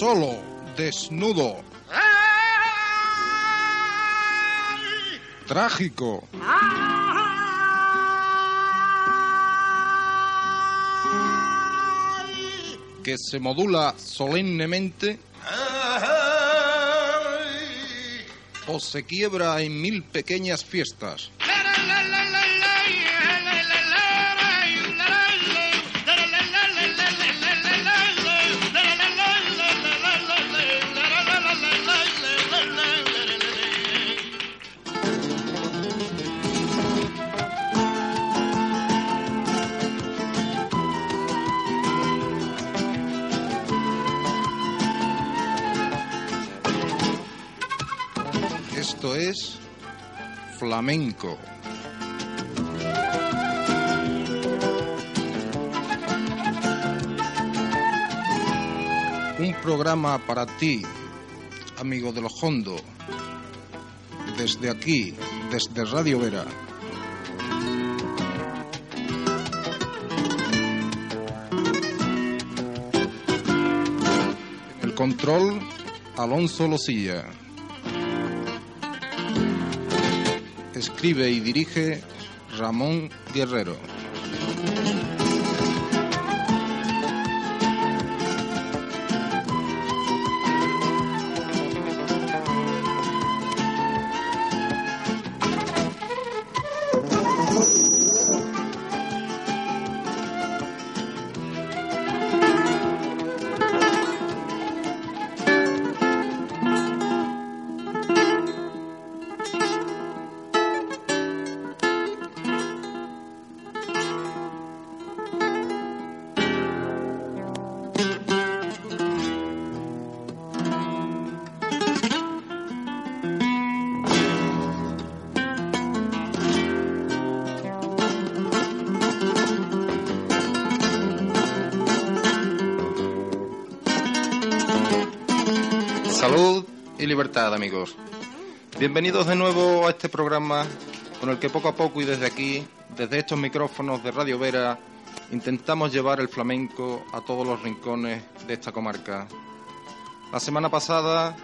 solo, desnudo. Trágico. Que se modula solemnemente o se quiebra en mil pequeñas fiestas. Un programa para ti, amigo de los Hondo, desde aquí, desde Radio Vera. El control, Alonso Losilla. Escribe y dirige Ramón Guerrero. Libertad, amigos. Bienvenidos de nuevo a este programa con el que poco a poco y desde aquí, desde estos micrófonos de Radio Vera, intentamos llevar el flamenco a todos los rincones de esta comarca. La semana pasada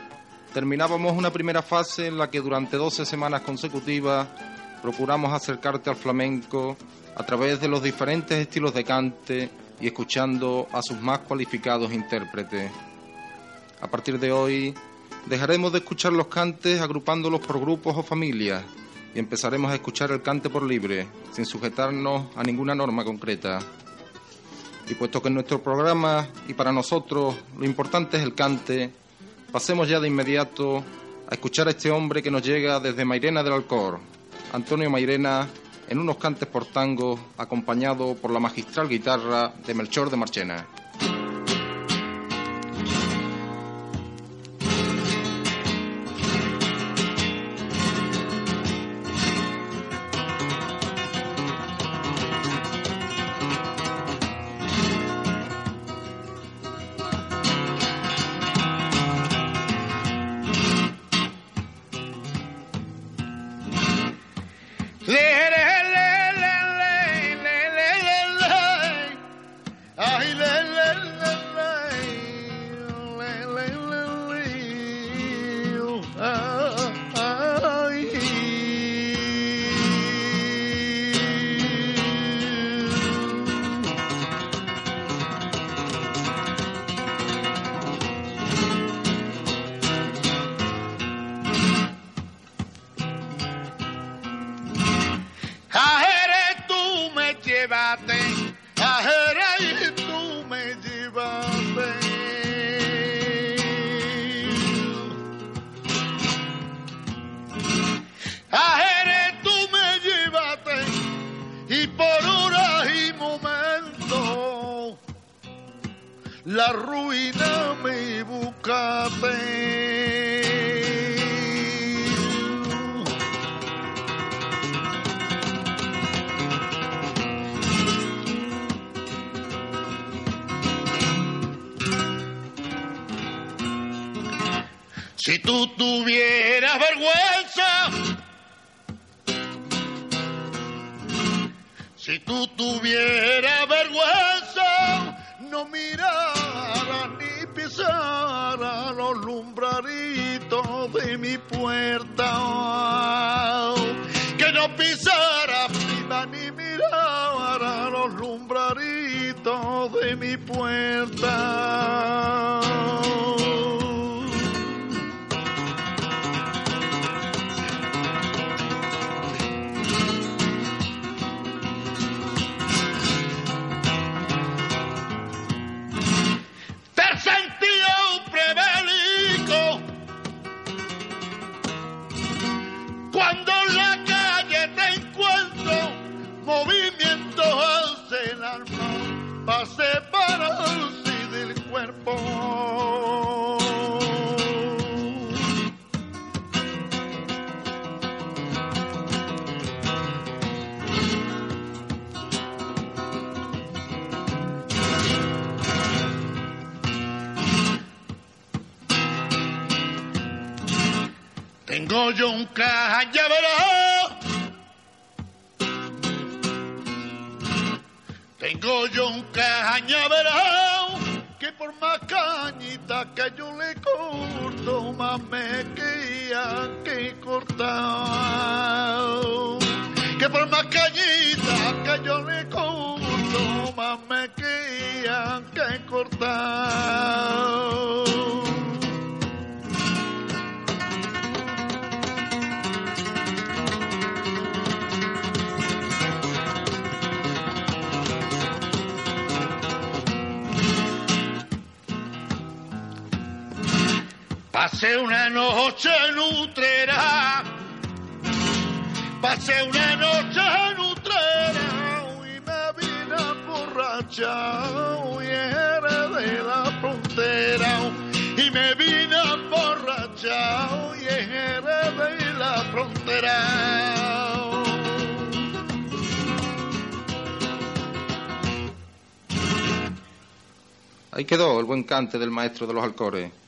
terminábamos una primera fase en la que durante 12 semanas consecutivas procuramos acercarte al flamenco a través de los diferentes estilos de cante y escuchando a sus más cualificados intérpretes. A partir de hoy dejaremos de escuchar los cantes agrupándolos por grupos o familias y empezaremos a escuchar el cante por libre, sin sujetarnos a ninguna norma concreta. Y puesto que en nuestro programa y para nosotros lo importante es el cante, pasemos ya de inmediato a escuchar a este hombre que nos llega desde Mairena del Alcor, Antonio Mairena, en unos cantes por tango, acompañado por la magistral guitarra de Melchor de Marchena. There Tengo yo un cañaveral. Tengo yo un cañaveral que por más cañita que yo le corto, más me quería que cortar. Que por más cañita que yo le corto, más me quería que cortar. Pasé una noche en Utrera, pasé una noche en Utrera y me vine emborrachado y era de la frontera. Y me vine emborrachado y era de la frontera. Ahí quedó el buen cante del maestro de los Alcores.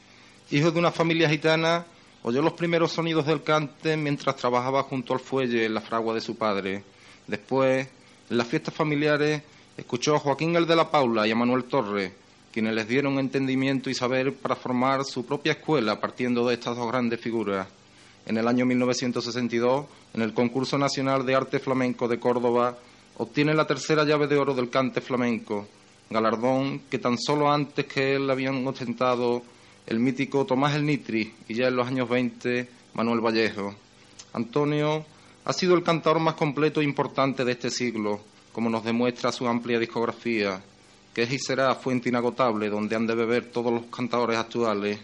Hijo de una familia gitana, oyó los primeros sonidos del cante mientras trabajaba junto al fuelle en la fragua de su padre. Después, en las fiestas familiares, escuchó a Joaquín el de la Paula y a Manuel Torres, quienes les dieron entendimiento y saber para formar su propia escuela partiendo de estas dos grandes figuras. En el año 1962, en el concurso nacional de arte flamenco de Córdoba, obtiene la tercera llave de oro del cante flamenco, galardón que tan solo antes que él habían ostentado el mítico Tomás el Nitri y ya en los años 20 Manuel Vallejo. Antonio ha sido el cantador más completo e importante de este siglo, como nos demuestra su amplia discografía, que es y será fuente inagotable donde han de beber todos los cantadores actuales.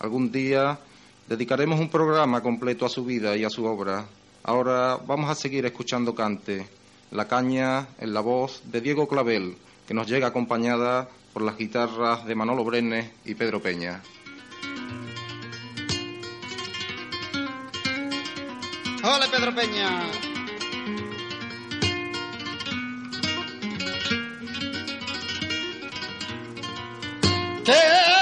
Algún día dedicaremos un programa completo a su vida y a su obra. Ahora vamos a seguir escuchando cante, la caña en la voz de Diego Clavel, que nos llega acompañada por las guitarras de Manolo Brenes y Pedro Peña. Hola Pedro Peña. ¡Ay,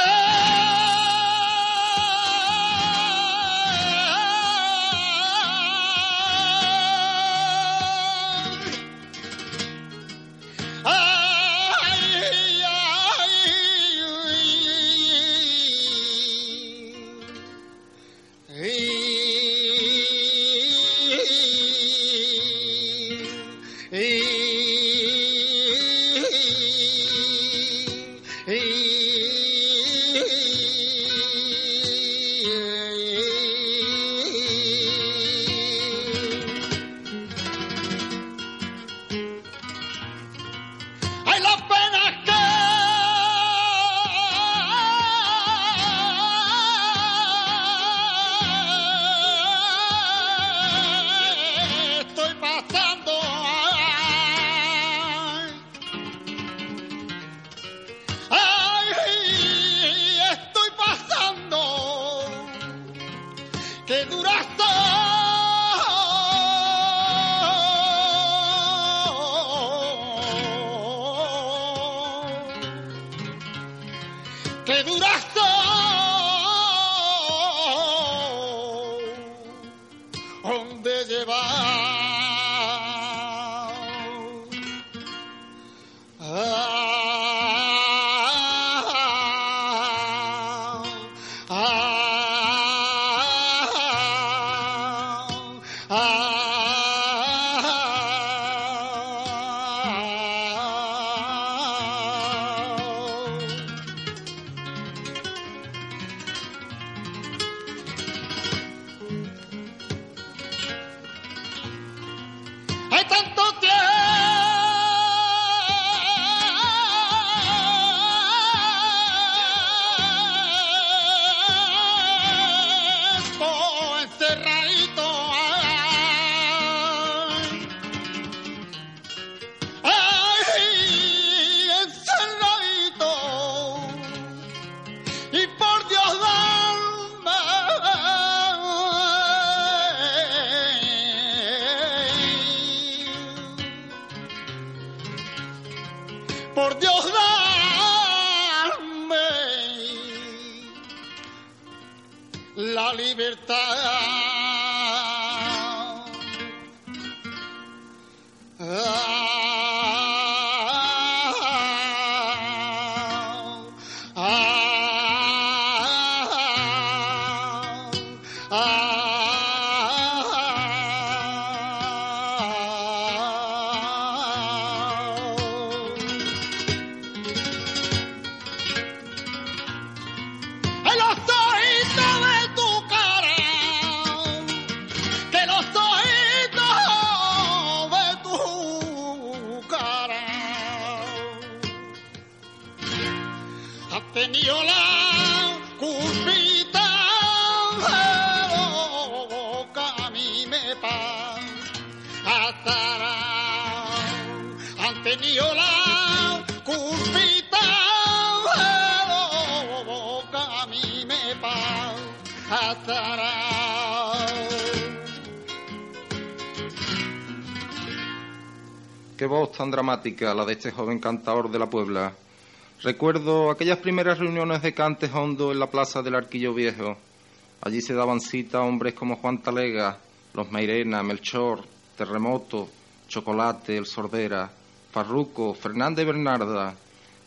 tan dramática la de este joven cantador de la Puebla. Recuerdo aquellas primeras reuniones de cantes hondo en la plaza del Arquillo Viejo. Allí se daban cita hombres como Juan Talega, Los Mairena, Melchor, Terremoto, Chocolate, El Sordera, Farruco, Fernández Bernarda.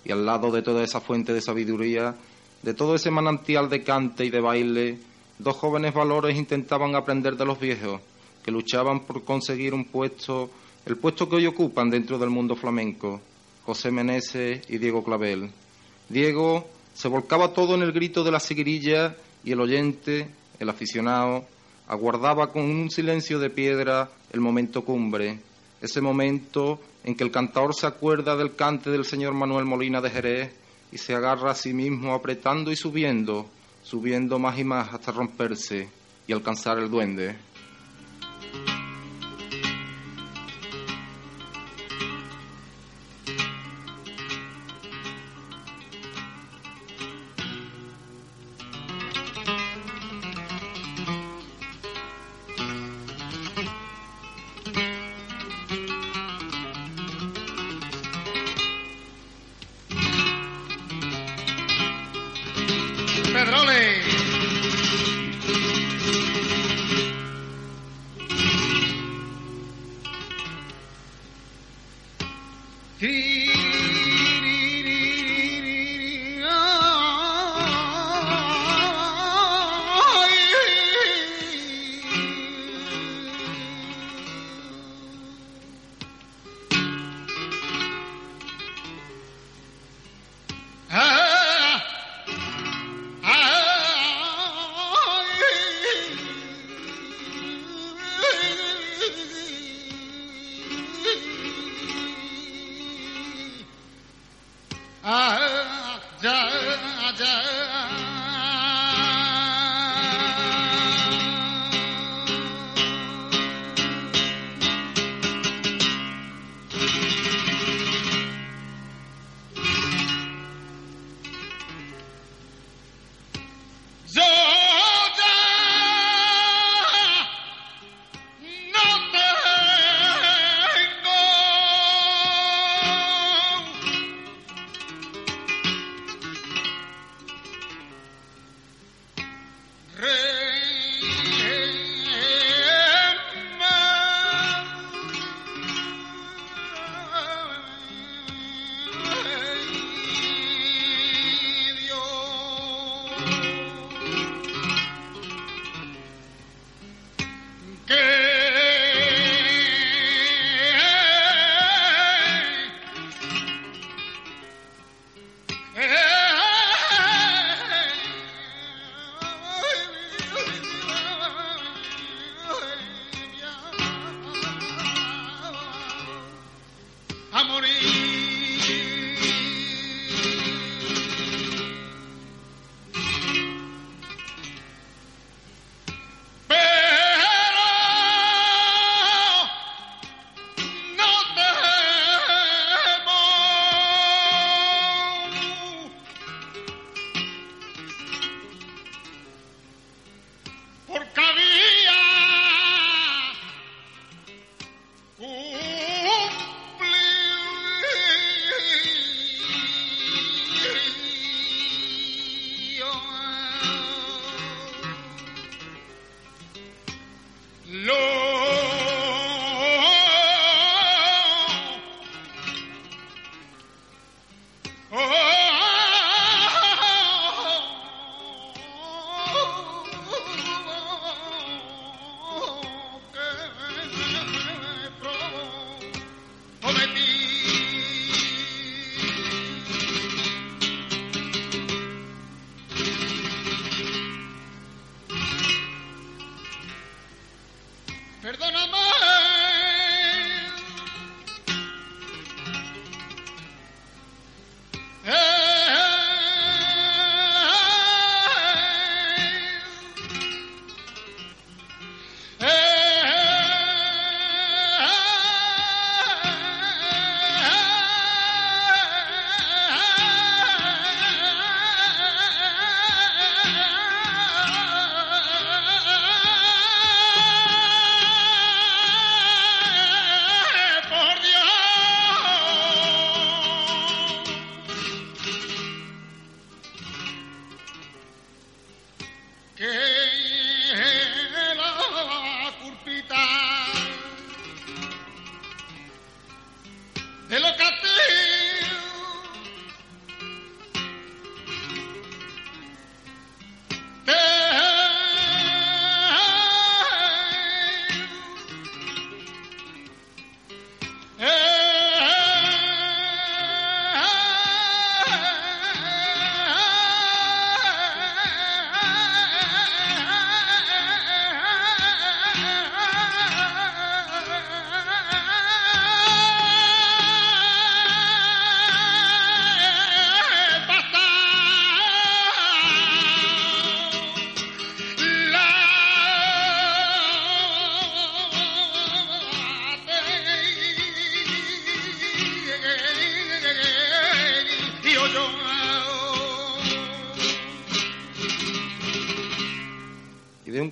Y al lado de toda esa fuente de sabiduría, de todo ese manantial de cante y de baile, dos jóvenes valores intentaban aprender de los viejos, que luchaban por conseguir un puesto, el puesto que hoy ocupan dentro del mundo flamenco, José Meneses y Diego Clavel. Diego se volcaba todo en el grito de la seguirilla y el oyente, el aficionado, aguardaba con un silencio de piedra el momento cumbre, ese momento en que el cantador se acuerda del cante del señor Manuel Molina de Jerez y se agarra a sí mismo apretando y subiendo, subiendo más y más hasta romperse y alcanzar el duende.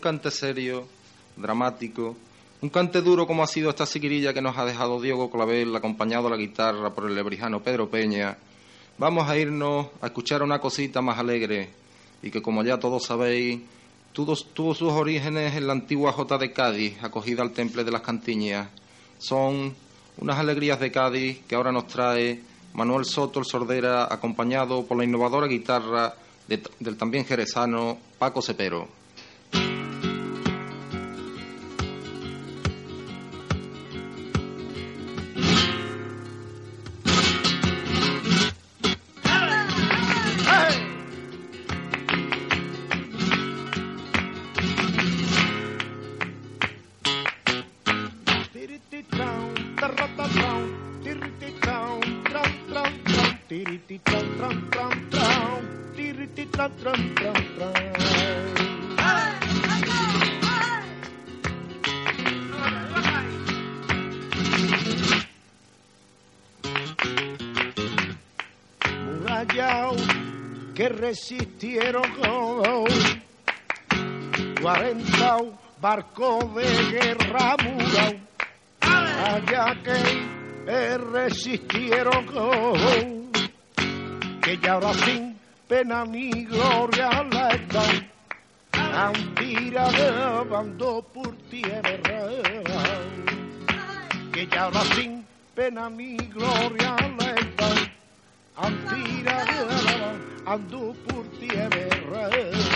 Cante serio, dramático, un cante duro como ha sido esta siquirilla que nos ha dejado Diego Clavel, acompañado a la guitarra por el lebrijano Pedro Peña, vamos a irnos a escuchar una cosita más alegre y que como ya todos sabéis, tuvo, sus orígenes en la antigua Jota de Cádiz, acogida al Temple de las Cantiñas. Son unas alegrías de Cádiz que ahora nos trae Manuel Soto, el sordera, acompañado por la innovadora guitarra del también jerezano Paco Cepero. Resistieron 40 barcos de guerra murao. Allá que resistieron que ya ahora sin pena ni gloria la están. Antira de bando por tierra. Que ya ahora sin pena ni gloria la Antira de ando por tierra. Ventanas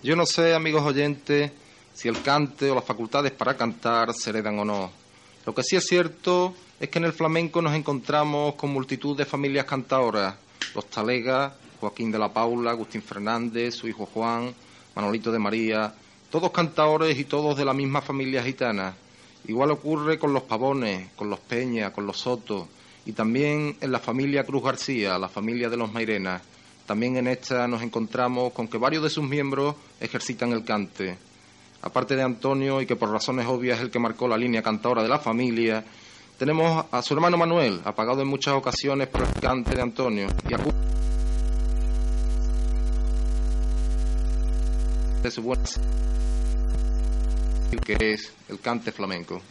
Yo no sé, amigos oyentes, si el cante o las facultades para cantar se heredan o no. Lo que sí es cierto es que en el flamenco nos encontramos con multitud de familias cantadoras, los talegas, Joaquín de la Paula, Agustín Fernández, su hijo Juan, Manolito de María, todos cantadores y todos de la misma familia gitana. Igual ocurre con los Pavones, con los Peña, con los Soto y también en la familia Cruz García, la familia de los Mairenas. También en esta nos encontramos con que varios de sus miembros ejercitan el cante. Aparte de Antonio, y que por razones obvias es el que marcó la línea cantadora de la familia, tenemos a su hermano Manuel, apagado en muchas ocasiones por el cante de Antonio, y a de su buena que es el cante flamenco.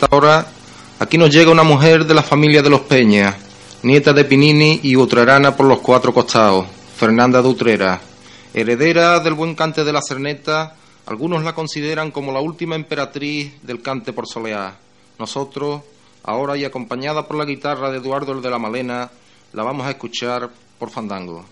Cantadora, aquí nos llega una mujer de la familia de los Peñas, nieta de Pinini y utrerana por los cuatro costados, Fernanda de Utrera. Heredera del buen cante de la Cerneta, algunos la consideran como la última emperatriz del cante por soleá. Nosotros, ahora y acompañada por la guitarra de Eduardo el de la Malena, la vamos a escuchar por fandango.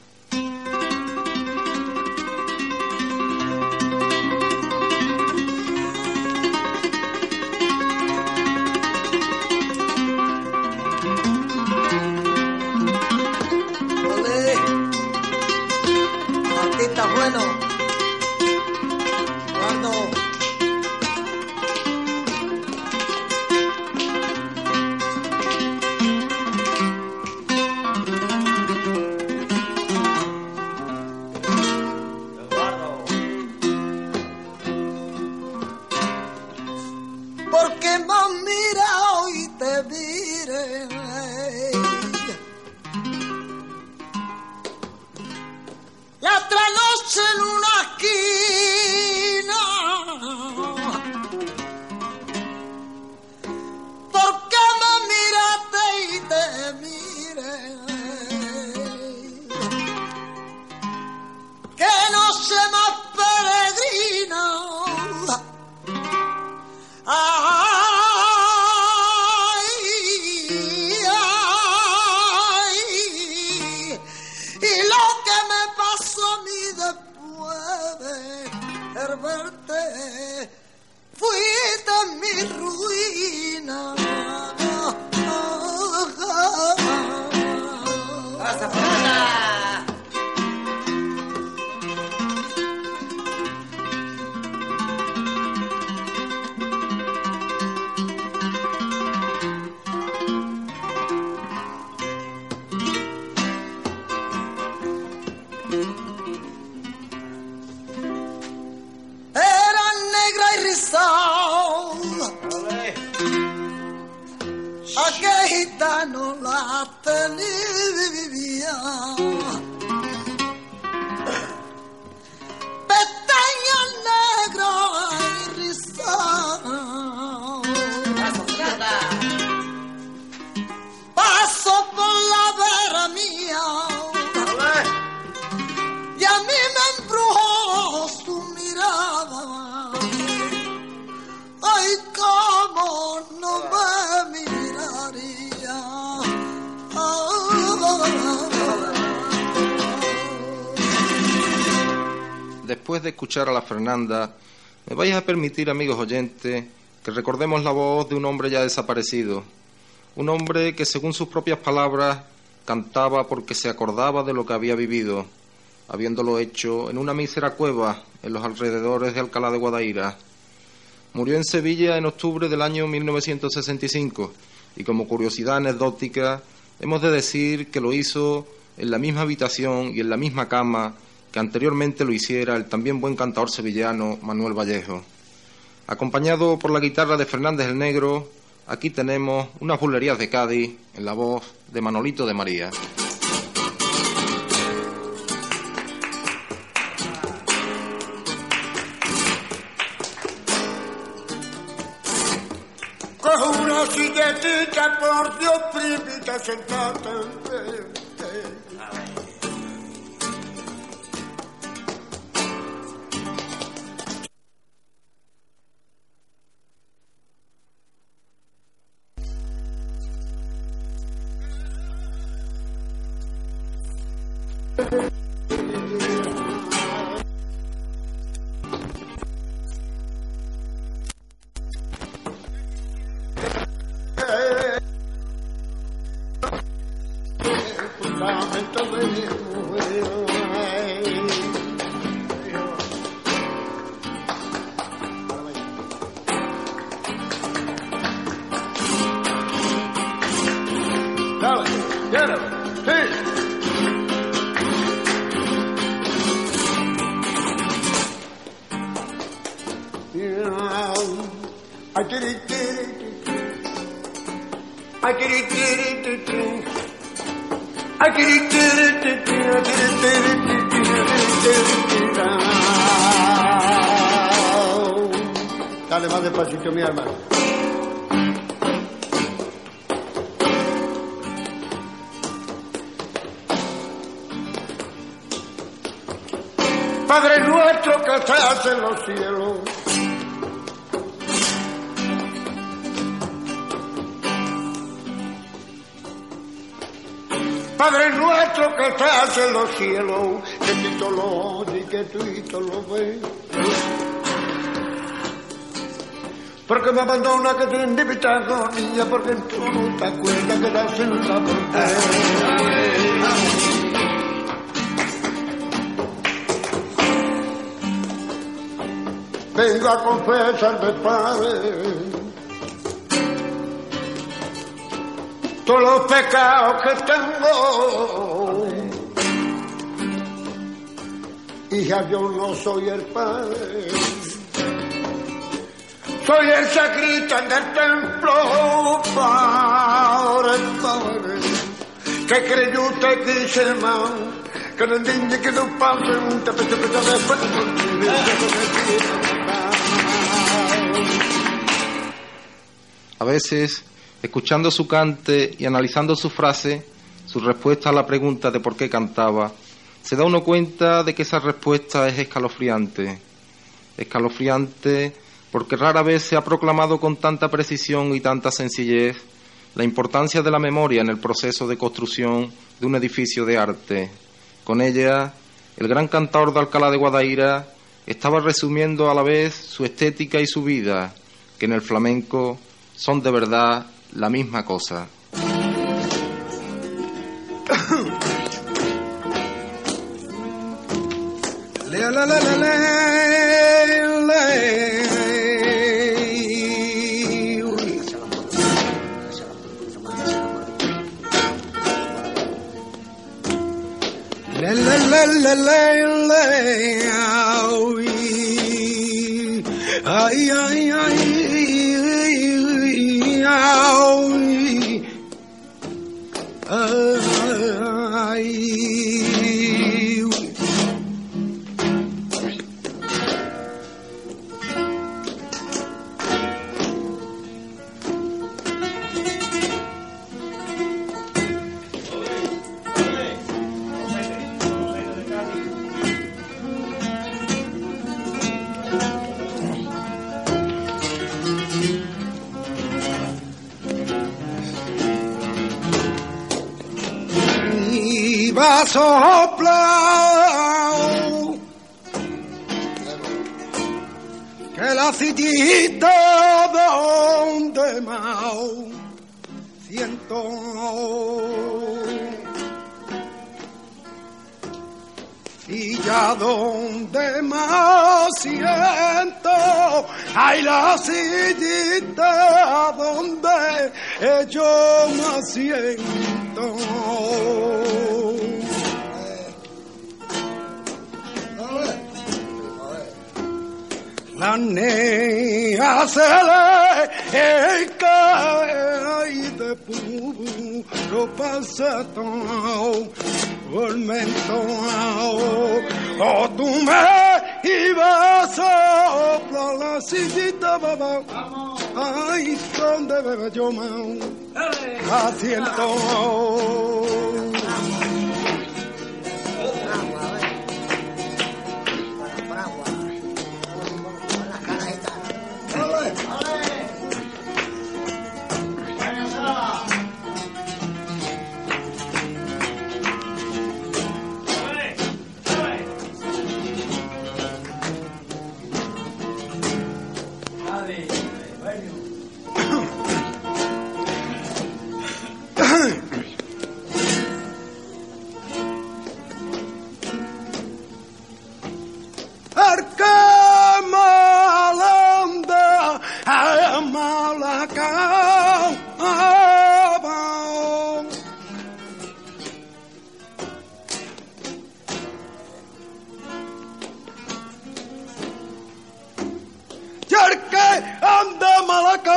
Escuchar a la Fernanda, me vais a permitir, amigos oyentes, que recordemos la voz de un hombre ya desaparecido, un hombre que, según sus propias palabras, cantaba porque se acordaba de lo que había vivido, habiéndolo hecho en una mísera cueva en los alrededores de Alcalá de Guadaira. Murió en Sevilla en octubre del año 1965 y como curiosidad anecdótica hemos de decir que lo hizo en la misma habitación y en la misma cama que anteriormente lo hiciera el también buen cantador sevillano Manuel Vallejo. Acompañado por la guitarra de Fernández el Negro, aquí tenemos unas bulerías de Cádiz en la voz de Manolito de María. una por Dios, primita, sentate. Que tú lo y que tú lo ves. Porque me abandona que te invitado, niña, porque tú no te acuerdas que estás en la Vengo a confesarte, Padre todos los pecados que tengo. Hija, yo no soy el padre. Soy el sacristán del templo, padre, padre. Que creyó usted que se man, que no entiende que no pase un tapete de A veces Escuchando su cante y analizando su frase, su respuesta a la pregunta de por qué cantaba, se da uno cuenta de que esa respuesta es escalofriante. Escalofriante porque rara vez se ha proclamado con tanta precisión y tanta sencillez la importancia de la memoria en el proceso de construcción de un edificio de arte. Con ella, el gran cantador de Alcalá de Guadaira estaba resumiendo a la vez su estética y su vida, que en el flamenco son de verdad la misma cosa. la la la la. la. La la la la la la ay ay ay ay ay ay soplado que la citita donde más siento. Y ya donde más siento hay la sillita donde yo más siento la nea se le cae de puro pasatón, tormentón, o tú me ibas a soplar la sillita, babá, ay, donde bebe yo, man, asiento.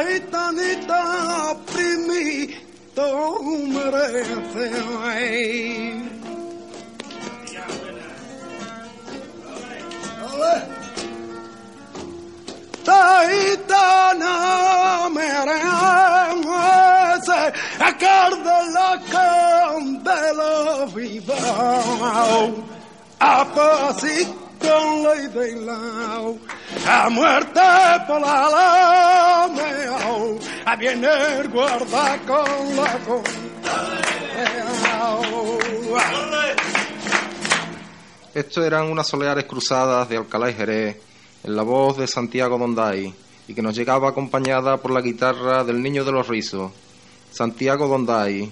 esta gitanita primito merece, ay. Taitana merece, a de la candela viva, a pasito con ley a muerte por la meao, a viene guarda con la con. Esto eran unas soleares cruzadas de Alcalá y Jerez, en la voz de Santiago Donday, y que nos llegaba acompañada por la guitarra del niño de los rizos, Santiago Donday,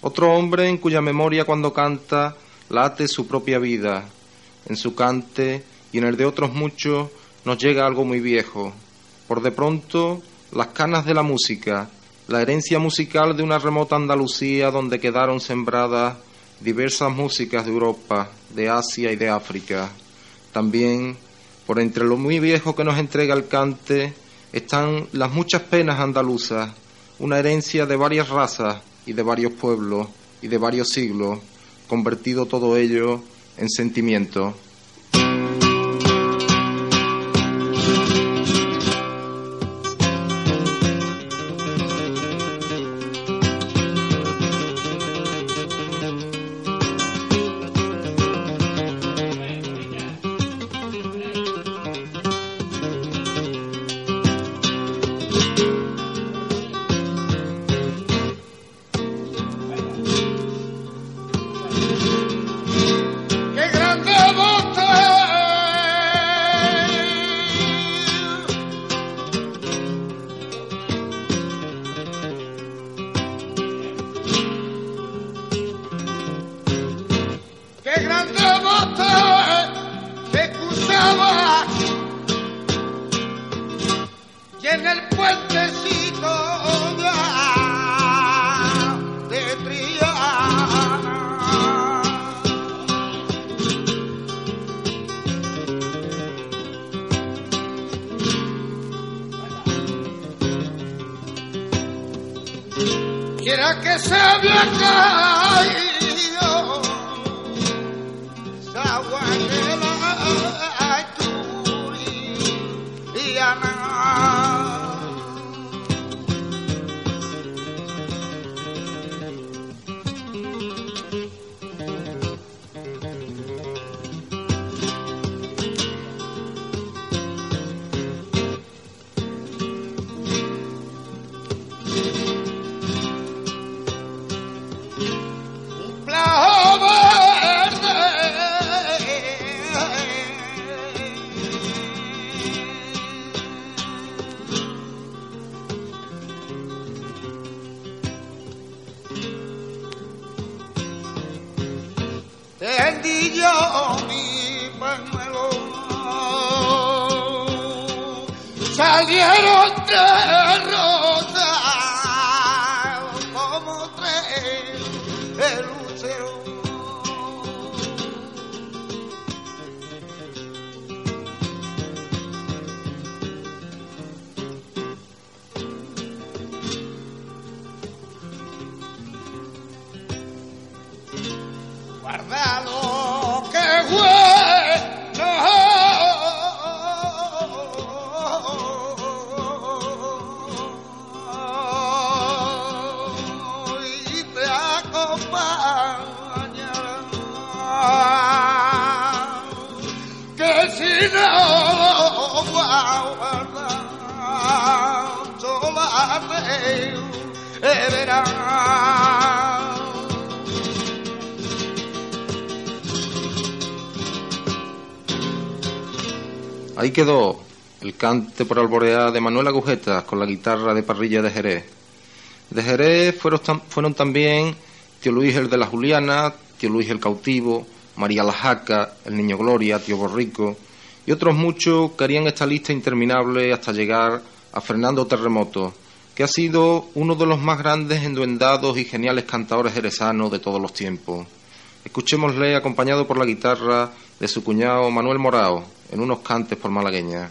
otro hombre en cuya memoria cuando canta late su propia vida, en su cante y en el de otros muchos nos llega algo muy viejo. Por de pronto, las canas de la música, la herencia musical de una remota Andalucía donde quedaron sembradas diversas músicas de Europa, de Asia y de África. También, por entre lo muy viejo que nos entrega el cante, están las muchas penas andaluzas, una herencia de varias razas y de varios pueblos y de varios siglos, convertido todo ello en sentimiento. Ahí quedó el cante por alborear de Manuel Agujetas con la guitarra de parrilla de Jerez. De Jerez fueron, fueron también tío Luis el de la Juliana, tío Luis el cautivo, María la Jaca, el Niño Gloria, tío Borrico y otros muchos que harían esta lista interminable hasta llegar a Fernando Terremoto, que ha sido uno de los más grandes, enduendados y geniales cantadores jerezanos de todos los tiempos. Escuchémosle acompañado por la guitarra de su cuñado Manuel Morao en unos cantes por malagueña.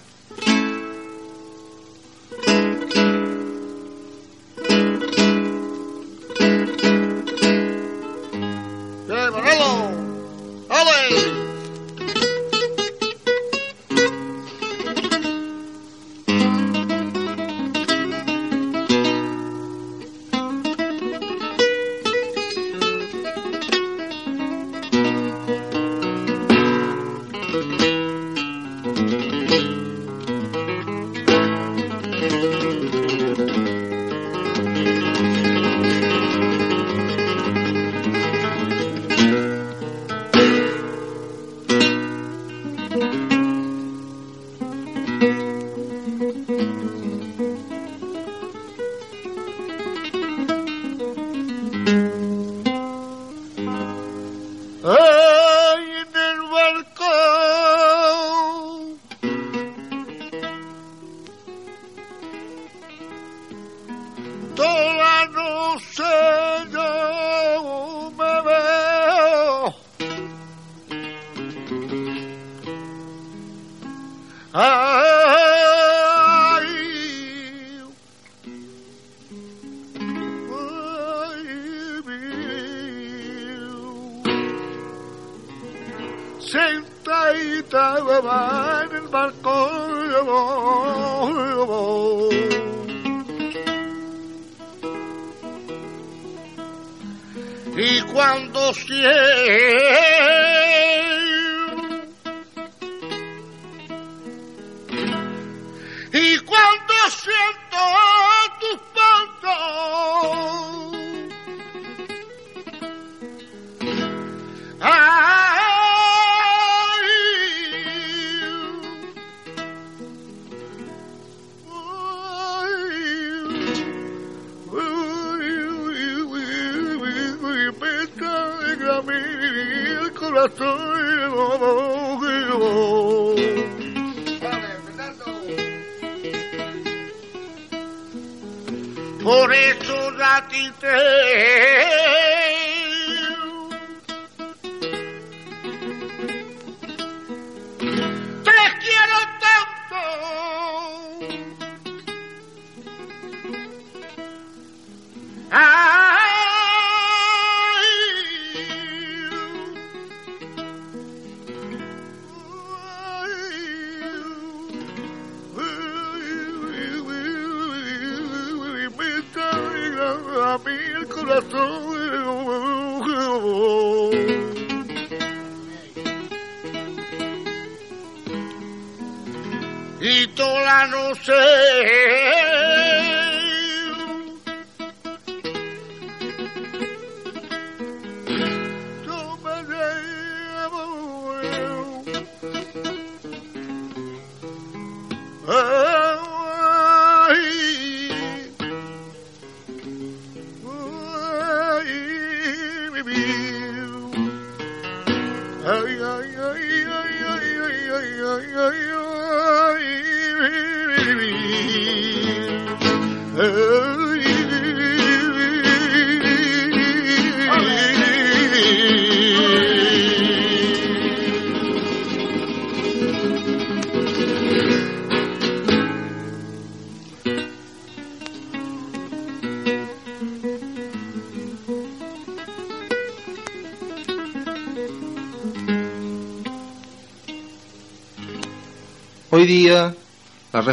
Hoy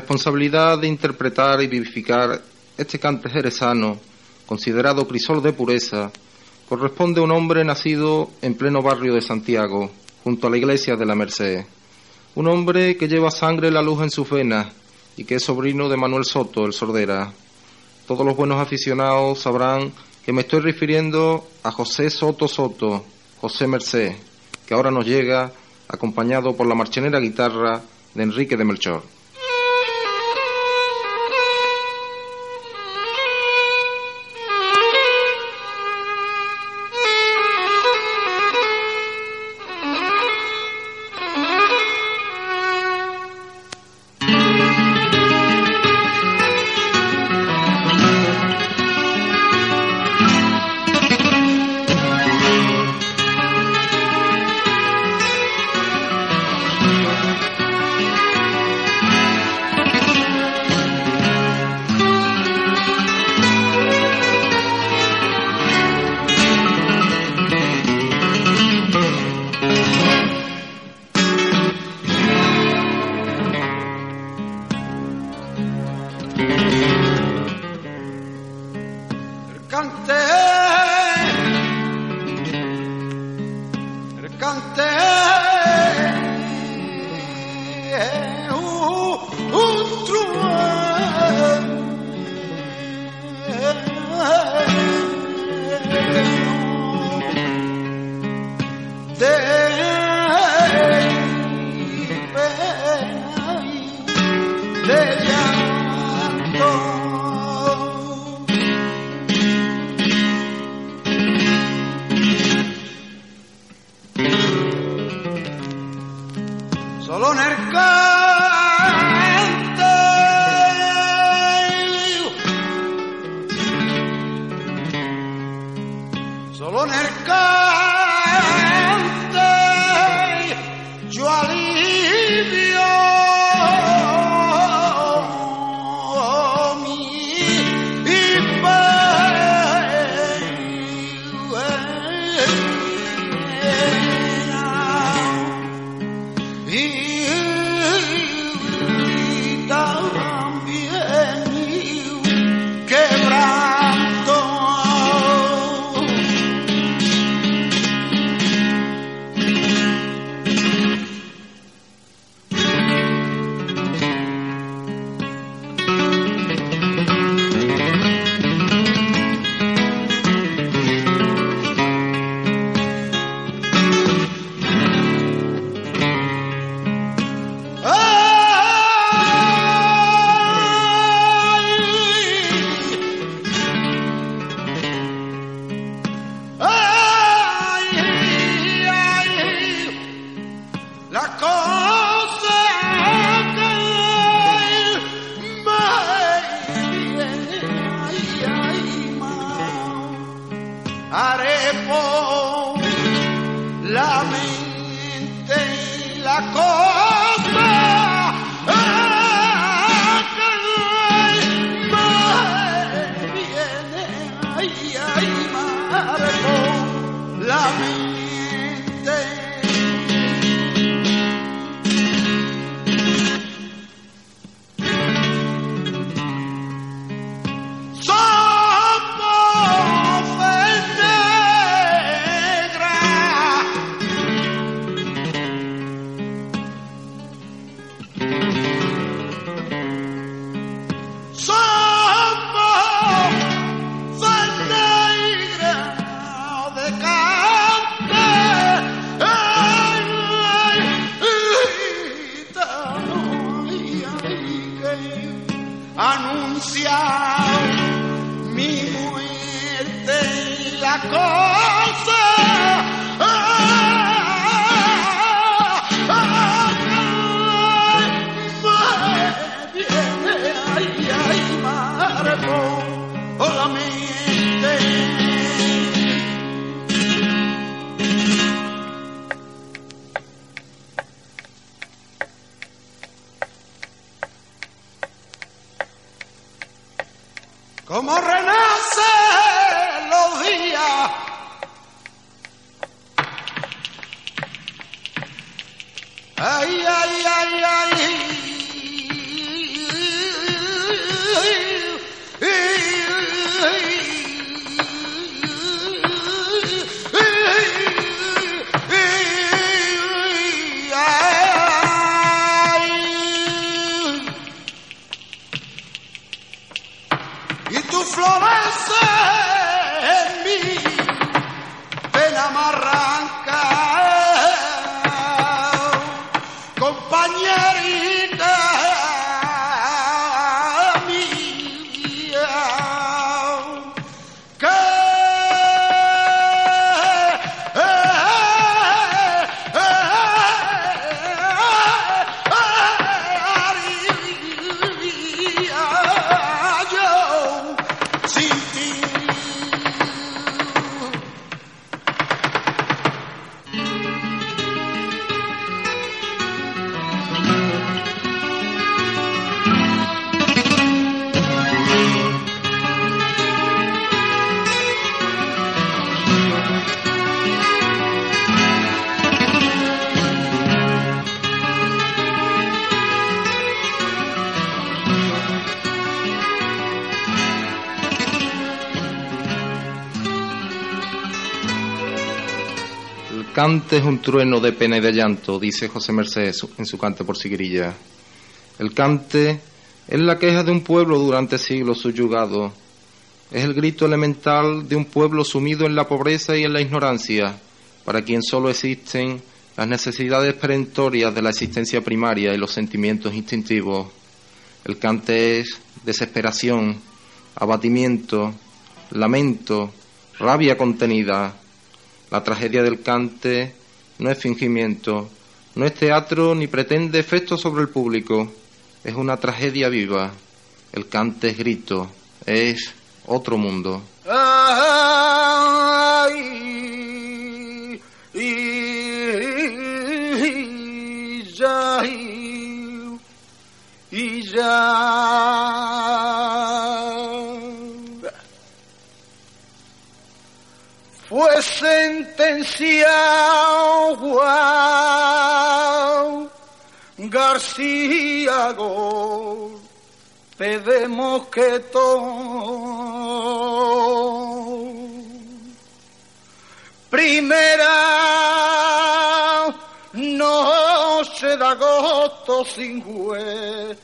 responsabilidad de interpretar y vivificar este cante jerezano, considerado crisol de pureza, corresponde a un hombre nacido en pleno barrio de Santiago, junto a la iglesia de la Merced. Un hombre que lleva sangre la luz en sus venas y que es sobrino de Manuel Soto, el Sordera. Todos los buenos aficionados sabrán que me estoy refiriendo a José Soto Soto, José Merced, que ahora nos llega acompañado por la marchenera guitarra de Enrique de Melchor. Cante es un trueno de pena y de llanto, dice José Mercedes en su cante por Sigrilla. El cante es la queja de un pueblo durante siglos subyugado. Es el grito elemental de un pueblo sumido en la pobreza y en la ignorancia, para quien solo existen las necesidades perentorias de la existencia primaria y los sentimientos instintivos. El cante es desesperación, abatimiento, lamento, rabia contenida. La tragedia del cante no es fingimiento, no es teatro ni pretende efecto sobre el público, es una tragedia viva. El cante es grito, es otro mundo. Fue sentenciado Juan García golpe de mosquetón. Primera noche de agosto sin jueces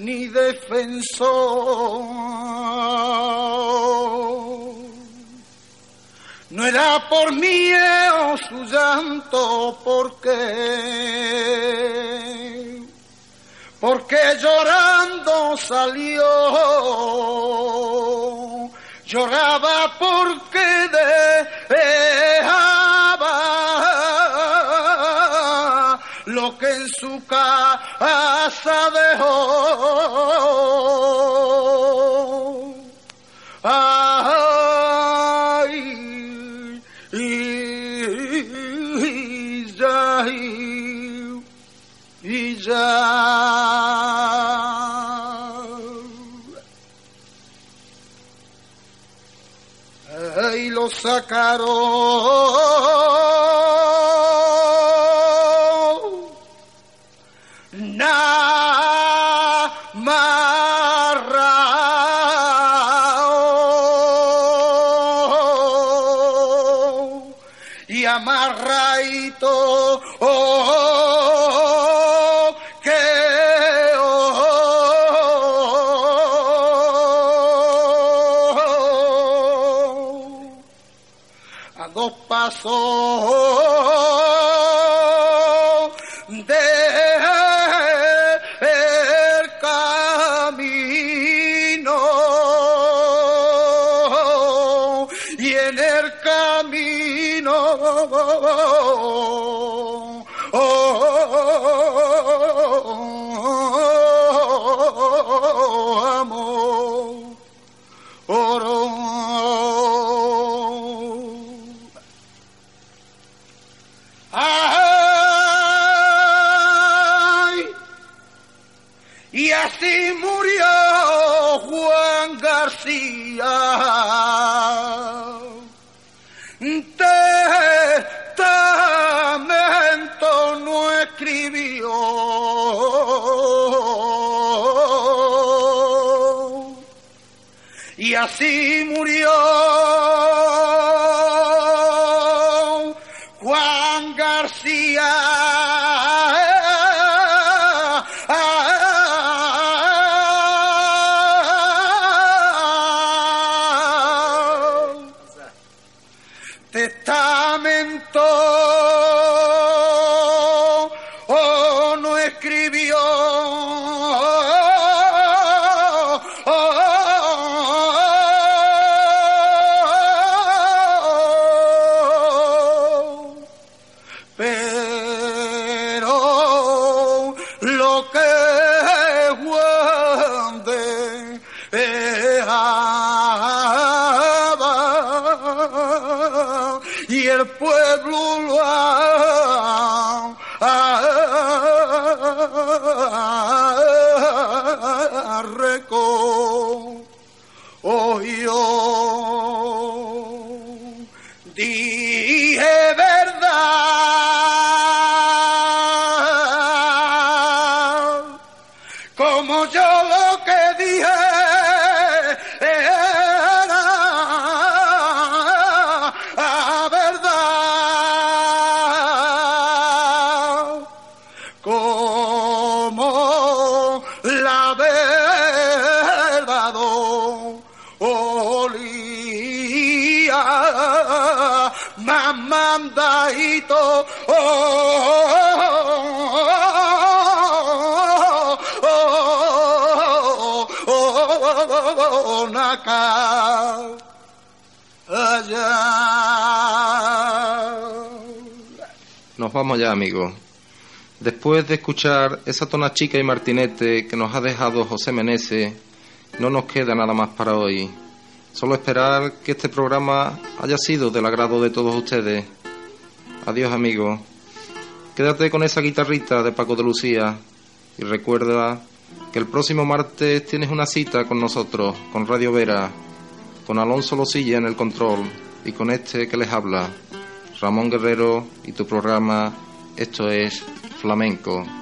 ni defensor. No era por miedo su llanto, porque, porque llorando salió, lloraba porque dejaba lo que en su casa dejó. Sacaron. Testamento no escribió. Y así Oh, oh, oh, naca. Nos vamos ya, amigos. Después de escuchar esa tona chica y martinete que nos ha dejado José Menese, no nos queda nada más para hoy. Solo esperar que este programa haya sido del agrado de todos ustedes. Adiós, amigos. Quédate con esa guitarrita de Paco de Lucía y recuerda que el próximo martes tienes una cita con nosotros, con Radio Vera, con Alonso Losilla en el control y con este que les habla, Ramón Guerrero y tu programa, esto es Flamenco.